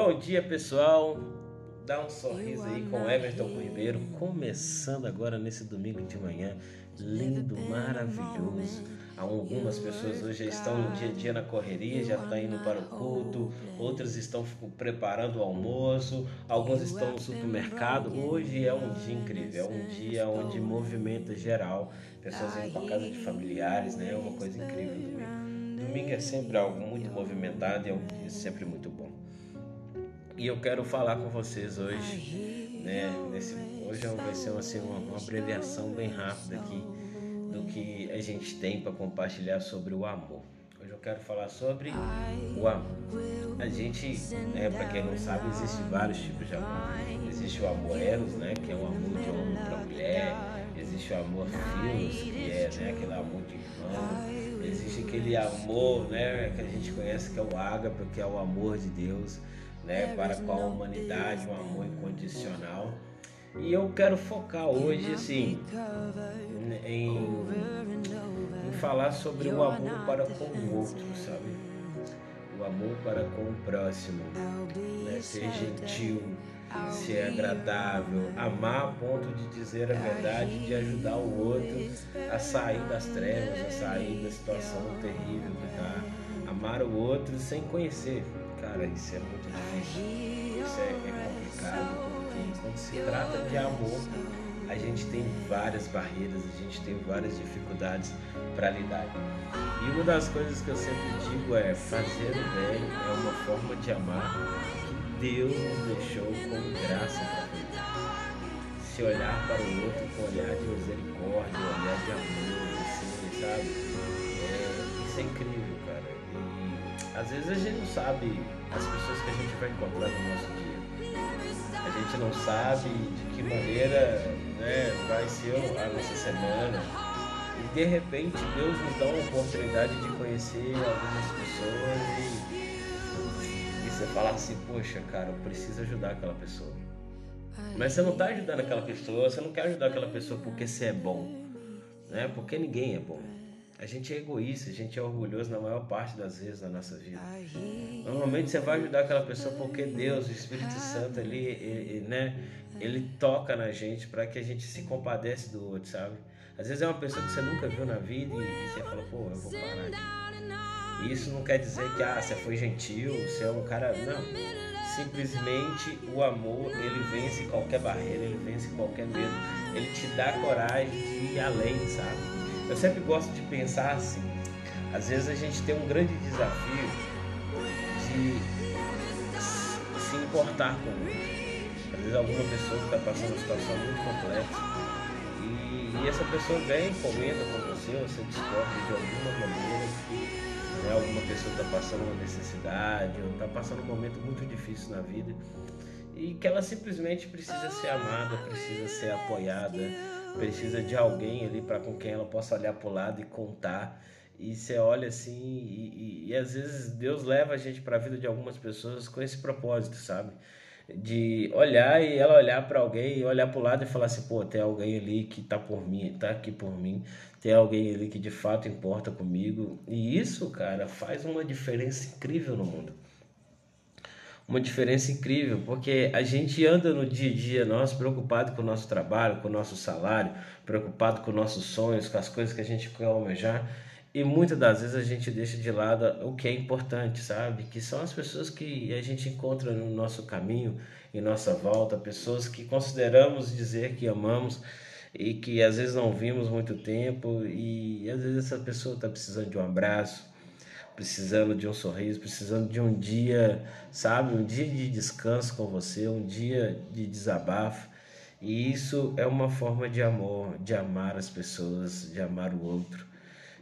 Bom dia, pessoal. Dá um sorriso aí com Everton Ribeiro, começando agora nesse domingo de manhã, lindo, maravilhoso. Algumas pessoas hoje já estão no dia a dia na correria, já estão indo para o culto, outras estão preparando o almoço, alguns estão no supermercado. Hoje é um dia incrível, é um dia onde movimenta geral, pessoas indo para casa de familiares, né? É uma coisa incrível domingo. Domingo é sempre algo muito movimentado e é sempre muito bom. E eu quero falar com vocês hoje, né? Nesse, hoje vai ser assim, uma, uma abreviação bem rápida aqui do que a gente tem para compartilhar sobre o amor. Hoje eu quero falar sobre o amor. A gente, né, para quem não sabe, existe vários tipos de amor. Existe o amor eros, né, que é o amor de homem para mulher. Existe o amor filos, que é né, aquele amor de irmão. Existe aquele amor, né, que a gente conhece que é o ágape, que é o amor de Deus né, para com a humanidade, um amor incondicional. E eu quero focar hoje, assim, em, em falar sobre o amor para com o outro, sabe? O amor para com o próximo, né? ser gentil, ser agradável, amar a ponto de dizer a verdade, de ajudar o outro a sair das trevas, a sair da situação terrível que está. Amar o outro sem conhecer, Cara, isso é muito. Isso é, é complicado, porque quando se trata de amor, a gente tem várias barreiras, a gente tem várias dificuldades para lidar. E uma das coisas que eu sempre digo é fazer o bem é uma forma de amar que Deus nos deixou como graça para fazer. Se olhar para o outro com olhar de misericórdia, olhar de amor, assim, sabe? É, isso é incrível. E às vezes a gente não sabe as pessoas que a gente vai encontrar no nosso dia. A gente não sabe de que maneira né, vai ser a nossa semana. E de repente Deus nos dá uma oportunidade de conhecer algumas pessoas e, e você fala assim, poxa cara, eu preciso ajudar aquela pessoa. Mas você não está ajudando aquela pessoa, você não quer ajudar aquela pessoa porque você é bom. Né? Porque ninguém é bom. A gente é egoísta, a gente é orgulhoso na maior parte das vezes na nossa vida. Normalmente você vai ajudar aquela pessoa porque Deus, o Espírito Santo ali, ele, né, ele toca na gente para que a gente se compadece do outro, sabe? Às vezes é uma pessoa que você nunca viu na vida e, você fala, pô, eu vou parar aqui. E isso não quer dizer que ah, você foi gentil, você é um cara. Não. Simplesmente o amor, ele vence qualquer barreira, ele vence qualquer medo. Ele te dá coragem de ir além, sabe? Eu sempre gosto de pensar assim. Às vezes a gente tem um grande desafio de se importar com o outro. Às vezes alguma pessoa está passando uma situação muito complexa e, e, essa pessoa vem, comenta com você, você descobre de alguma maneira que né, alguma pessoa está passando uma necessidade ou está passando um momento muito difícil na vida e que ela simplesmente precisa ser amada, precisa ser apoiada precisa de alguém ali para com quem ela possa olhar para o lado e contar. E você olha assim, e, e, e às vezes Deus leva a gente para a vida de algumas pessoas com esse propósito, sabe? De olhar e ela olhar para alguém olhar para o lado e falar assim: pô, tem alguém ali que tá por mim, tá aqui por mim, tem alguém ali que de fato importa comigo. E isso, cara, faz uma diferença incrível no mundo uma diferença incrível, porque a gente anda no dia a dia nosso preocupado com o nosso trabalho, com o nosso salário, preocupado com nossos sonhos, com as coisas que a gente quer almejar, e muitas das vezes a gente deixa de lado o que é importante, sabe? Que são as pessoas que a gente encontra no nosso caminho, em nossa volta, pessoas que consideramos dizer que amamos e que às vezes não vimos muito tempo, e às vezes essa pessoa está precisando de um abraço, precisando de um sorriso, precisando de um dia, sabe, um dia de descanso com você, um dia de desabafo. E isso é uma forma de amor, de amar as pessoas, de amar o outro,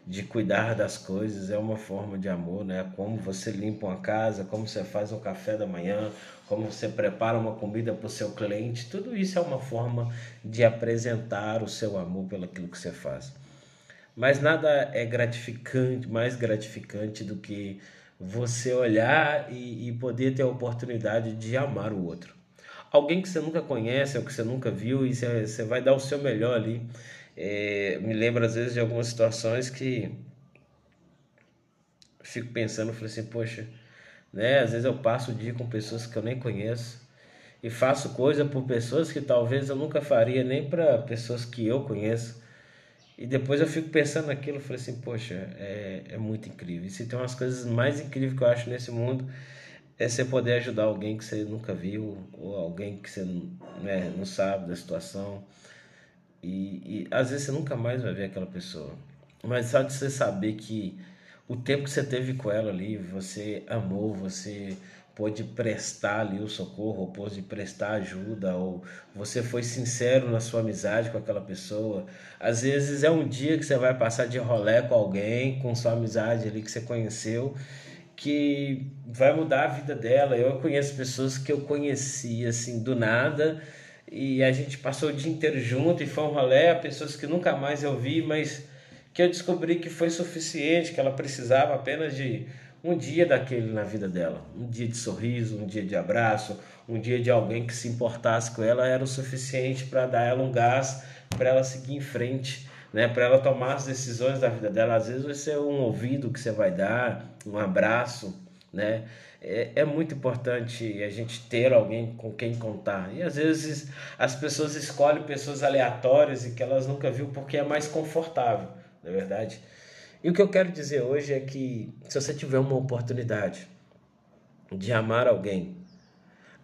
de cuidar das coisas, é uma forma de amor, né? Como você limpa uma casa, como você faz um café da manhã, como você prepara uma comida para o seu cliente, tudo isso é uma forma de apresentar o seu amor pelo aquilo que você faz. Mas nada é gratificante, mais gratificante do que você olhar e, e poder ter a oportunidade de amar o outro. Alguém que você nunca conhece ou que você nunca viu e você, você vai dar o seu melhor ali. É, me lembro às vezes de algumas situações que fico pensando, falei assim, poxa, né? Às vezes eu passo o dia com pessoas que eu nem conheço e faço coisa por pessoas que talvez eu nunca faria nem para pessoas que eu conheço. E depois eu fico pensando naquilo, falei assim, poxa, é, é muito incrível. E se tem umas coisas mais incríveis que eu acho nesse mundo, é você poder ajudar alguém que você nunca viu, ou alguém que você né, não sabe da situação. E, e às vezes você nunca mais vai ver aquela pessoa. Mas só de você saber que o tempo que você teve com ela ali, você amou, você pôde prestar ali o socorro, ou pôde prestar ajuda, ou você foi sincero na sua amizade com aquela pessoa. Às vezes é um dia que você vai passar de rolé com alguém, com sua amizade ali que você conheceu, que vai mudar a vida dela. Eu conheço pessoas que eu conheci assim do nada e a gente passou o dia inteiro junto e foi um rolé, pessoas que nunca mais eu vi, mas que eu descobri que foi suficiente, que ela precisava apenas de um dia daquele na vida dela, um dia de sorriso, um dia de abraço, um dia de alguém que se importasse com ela era o suficiente para dar ela um gás para ela seguir em frente, né? Para ela tomar as decisões da vida dela. Às vezes vai ser um ouvido que você vai dar, um abraço, né? É, é muito importante a gente ter alguém com quem contar. E às vezes as pessoas escolhem pessoas aleatórias e que elas nunca viu porque é mais confortável, não é verdade? E o que eu quero dizer hoje é que se você tiver uma oportunidade de amar alguém,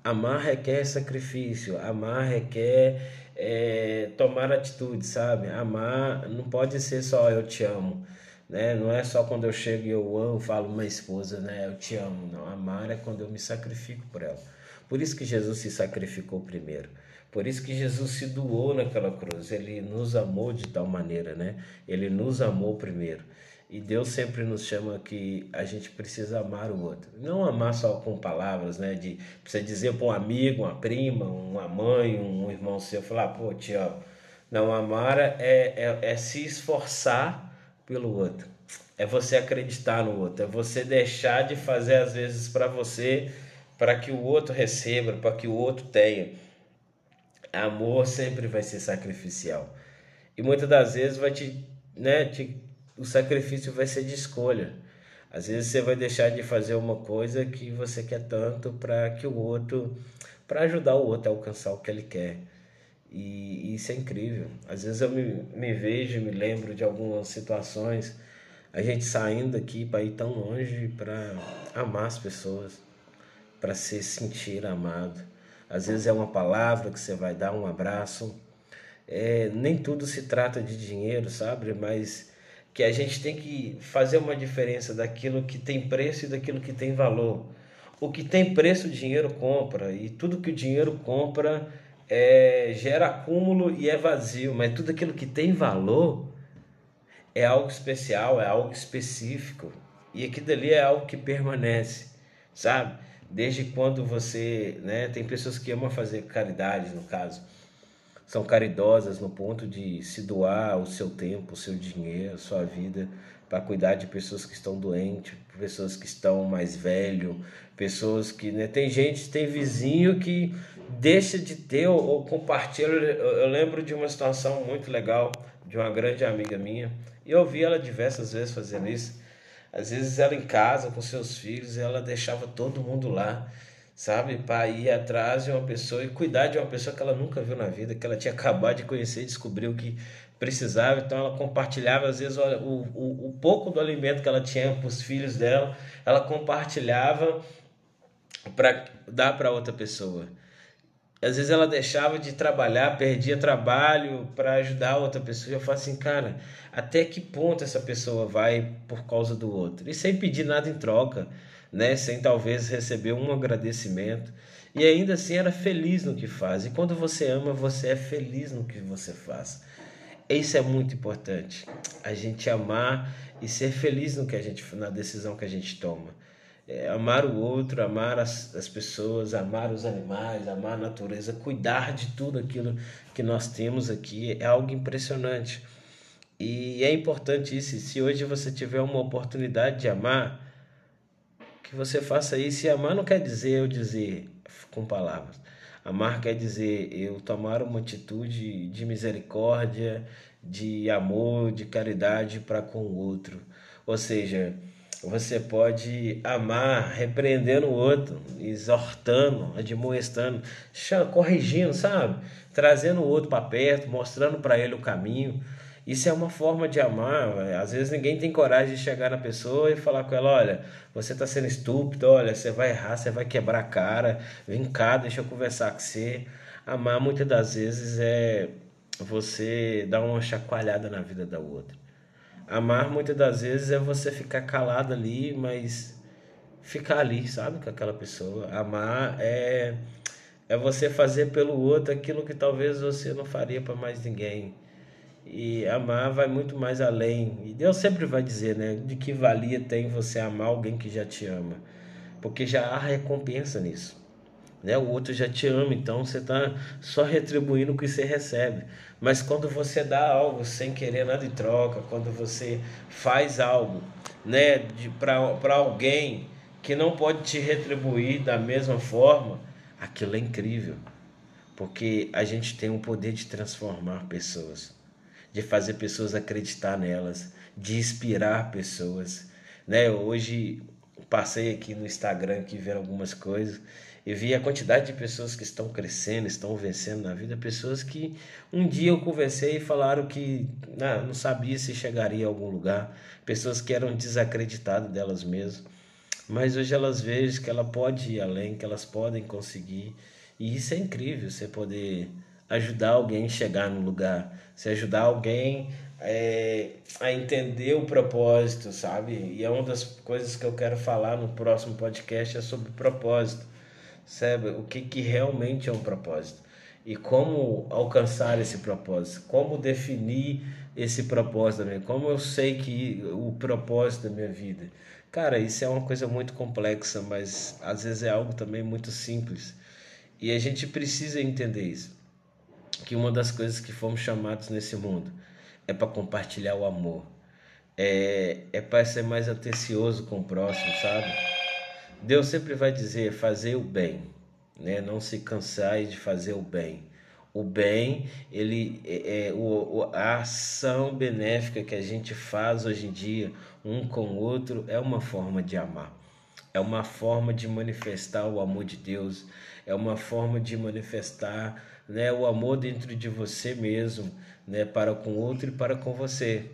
amar requer sacrifício, amar requer é, tomar atitude, sabe? Amar não pode ser só eu te amo, né? Não é só quando eu chego e eu amo, falo uma esposa, né? Eu te amo, não. Amar é quando eu me sacrifico por ela. Por isso que Jesus se sacrificou primeiro. Por isso que Jesus se doou naquela cruz. Ele nos amou de tal maneira, né? Ele nos amou primeiro. E Deus sempre nos chama que a gente precisa amar o outro. Não amar só com palavras, né? De você dizer para um amigo, uma prima, uma mãe, um irmão seu, falar, pô, te amo. Não, amar é, é, é se esforçar pelo outro. É você acreditar no outro. É você deixar de fazer às vezes para você, para que o outro receba, para que o outro tenha. Amor sempre vai ser sacrificial. E muitas das vezes vai te, né, te o sacrifício vai ser de escolha. Às vezes você vai deixar de fazer uma coisa que você quer tanto para que o outro, para ajudar o outro a alcançar o que ele quer. E, e isso é incrível. Às vezes eu me, me vejo, me lembro de algumas situações, a gente saindo aqui para ir tão longe para amar as pessoas, para se sentir amado. Às vezes é uma palavra que você vai dar, um abraço. É, nem tudo se trata de dinheiro, sabe? Mas que a gente tem que fazer uma diferença daquilo que tem preço e daquilo que tem valor. O que tem preço, o dinheiro compra, e tudo que o dinheiro compra é, gera acúmulo e é vazio, mas tudo aquilo que tem valor é algo especial, é algo específico, e aquilo dali é algo que permanece, sabe? Desde quando você, né, tem pessoas que amam fazer caridade, no caso, são caridosas no ponto de se doar o seu tempo, o seu dinheiro, a sua vida para cuidar de pessoas que estão doentes, pessoas que estão mais velho, pessoas que né, tem gente, tem vizinho que deixa de ter ou, ou compartilha. Eu, eu lembro de uma situação muito legal de uma grande amiga minha e eu vi ela diversas vezes fazendo isso. Às vezes ela em casa com seus filhos, ela deixava todo mundo lá sabe? Para ir atrás de uma pessoa e cuidar de uma pessoa que ela nunca viu na vida, que ela tinha acabado de conhecer e descobriu que precisava. Então ela compartilhava, às vezes, o, o, o pouco do alimento que ela tinha para os filhos dela, ela compartilhava para dar para outra pessoa. Às vezes ela deixava de trabalhar, perdia trabalho para ajudar outra pessoa. Eu falo assim, cara, até que ponto essa pessoa vai por causa do outro? E sem pedir nada em troca né, sem talvez receber um agradecimento. E ainda assim era feliz no que faz. E quando você ama, você é feliz no que você faz. Isso é muito importante. A gente amar e ser feliz no que a gente na decisão que a gente toma. É, amar o outro, amar as, as pessoas, amar os animais, amar a natureza, cuidar de tudo aquilo que nós temos aqui é algo impressionante. E é importante isso. Se hoje você tiver uma oportunidade de amar, que você faça isso. E amar não quer dizer eu dizer com palavras. Amar quer dizer eu tomar uma atitude de misericórdia, de amor, de caridade para com o outro. Ou seja, Você pode amar repreendendo o outro, exortando, admoestando, corrigindo, sabe? Trazendo o outro para perto, mostrando para ele o caminho. Isso é uma forma de amar. Às vezes ninguém tem coragem de chegar na pessoa e falar com ela: olha, você está sendo estúpido, olha, você vai errar, você vai quebrar a cara, vem cá, deixa eu conversar com você. Amar muitas das vezes é você dar uma chacoalhada na vida da outra. Amar muitas das vezes é você ficar calado ali, mas ficar ali, sabe, com aquela pessoa. Amar é é você fazer pelo outro aquilo que talvez você não faria para mais ninguém. E amar vai muito mais além. E Deus sempre vai dizer, né, de que valia tem você amar alguém que já te ama, porque já há recompensa nisso. Né? O outro já te ama, então você está só retribuindo o que você recebe. Mas quando você dá algo sem querer nada em troca, quando você faz algo né, para alguém que não pode te retribuir da mesma forma, aquilo é incrível. Porque a gente tem o poder de transformar pessoas, de fazer pessoas acreditar nelas, de inspirar pessoas. Né? Hoje passei aqui no Instagram aqui vendo algumas coisas e vi a quantidade de pessoas que estão crescendo, estão vencendo na vida, pessoas que um dia eu conversei e falaram que não, não sabia se chegaria a algum lugar, pessoas que eram desacreditadas delas mesmas, mas hoje elas veem que ela pode ir além, que elas podem conseguir, e isso é incrível, você poder ajudar alguém a chegar no lugar, você ajudar alguém é, a entender o propósito, sabe? E é uma das coisas que eu quero falar no próximo podcast é sobre propósito sabe? O que, que realmente é um propósito e como alcançar esse propósito, como definir esse propósito também, como eu sei que o propósito da minha vida. Cara, isso é uma coisa muito complexa, mas às vezes é algo também muito simples. E a gente precisa entender isso. Que uma das coisas que fomos chamados nesse mundo é para compartilhar o amor. É, é para ser mais atencioso com o próximo, sabe? Deus sempre vai dizer fazer o bem, né? Não se cansar de fazer o bem. O bem, ele é, é o, a ação benéfica que a gente faz hoje em dia um com o outro é uma forma de amar. É uma forma de manifestar o amor de Deus, é uma forma de manifestar né, o amor dentro de você mesmo, né, para com o outro e para com você.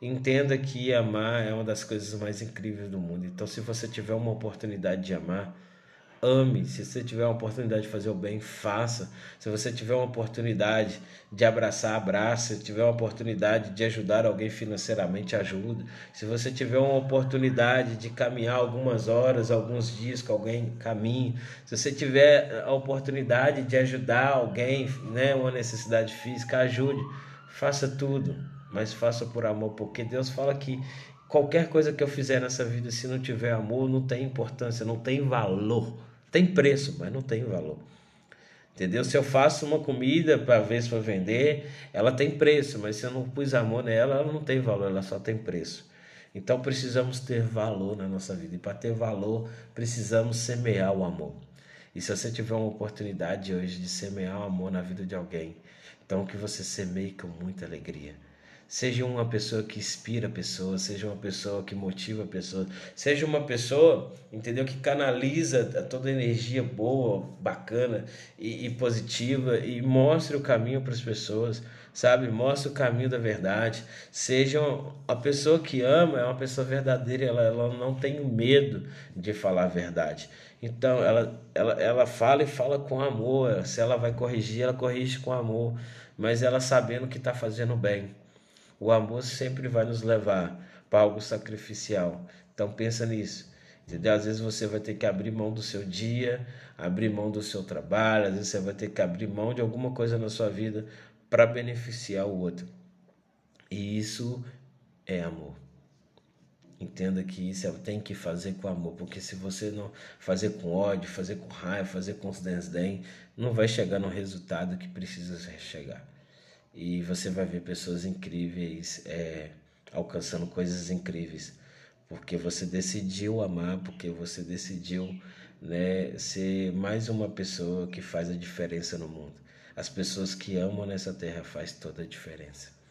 Entenda que amar é uma das coisas mais incríveis do mundo. Então, se você tiver uma oportunidade de amar, ame. Se você tiver uma oportunidade de fazer o bem, faça. Se você tiver uma oportunidade de abraçar, abraça. Se tiver uma oportunidade de ajudar alguém financeiramente, ajuda. Se você tiver uma oportunidade de caminhar algumas horas, alguns dias com alguém, caminhe. Se você tiver a oportunidade de ajudar alguém, né, uma necessidade física, ajude. Faça tudo mas faça por amor, porque Deus fala que qualquer coisa que eu fizer nessa vida, se não tiver amor, não tem importância, não tem valor. Tem preço, mas não tem valor. Entendeu? Se eu faço uma comida para ver se para vender, ela tem preço, mas se eu não pus amor nela, ela não tem valor, ela só tem preço. Então precisamos ter valor na nossa vida. E para ter valor, precisamos semear o amor. E se você tiver uma oportunidade hoje de semear o amor na vida de alguém, então que você semeie com muita alegria. Seja uma pessoa que inspira pessoas, seja uma pessoa que motiva pessoas, seja uma pessoa, entendeu, que canaliza toda energia boa, bacana e, e positiva e mostre o caminho para as pessoas, sabe? Mostre o caminho da verdade. Seja a pessoa que ama, é uma pessoa verdadeira, ela, ela não tem medo de falar a verdade. Então, ela, ela, ela fala e fala com amor. Se ela vai corrigir, ela corrige com amor, mas ela sabendo que está fazendo bem. O amor sempre vai nos levar para algo sacrificial. Então pensa nisso. Entendeu? Às vezes você vai ter que abrir mão do seu dia, abrir mão do seu trabalho, às vezes você vai ter que abrir mão de alguma coisa na sua vida para beneficiar o outro. E isso é amor. Entenda que isso é, tem que fazer com amor, porque se você não fazer com ódio, fazer com raiva, fazer com desdém, não vai chegar no resultado que precisa chegar e você vai ver pessoas incríveis é, alcançando coisas incríveis, porque você decidiu amar, porque você decidiu né, ser mais uma pessoa que faz a diferença no mundo. As pessoas que amam nessa terra faz toda a diferença.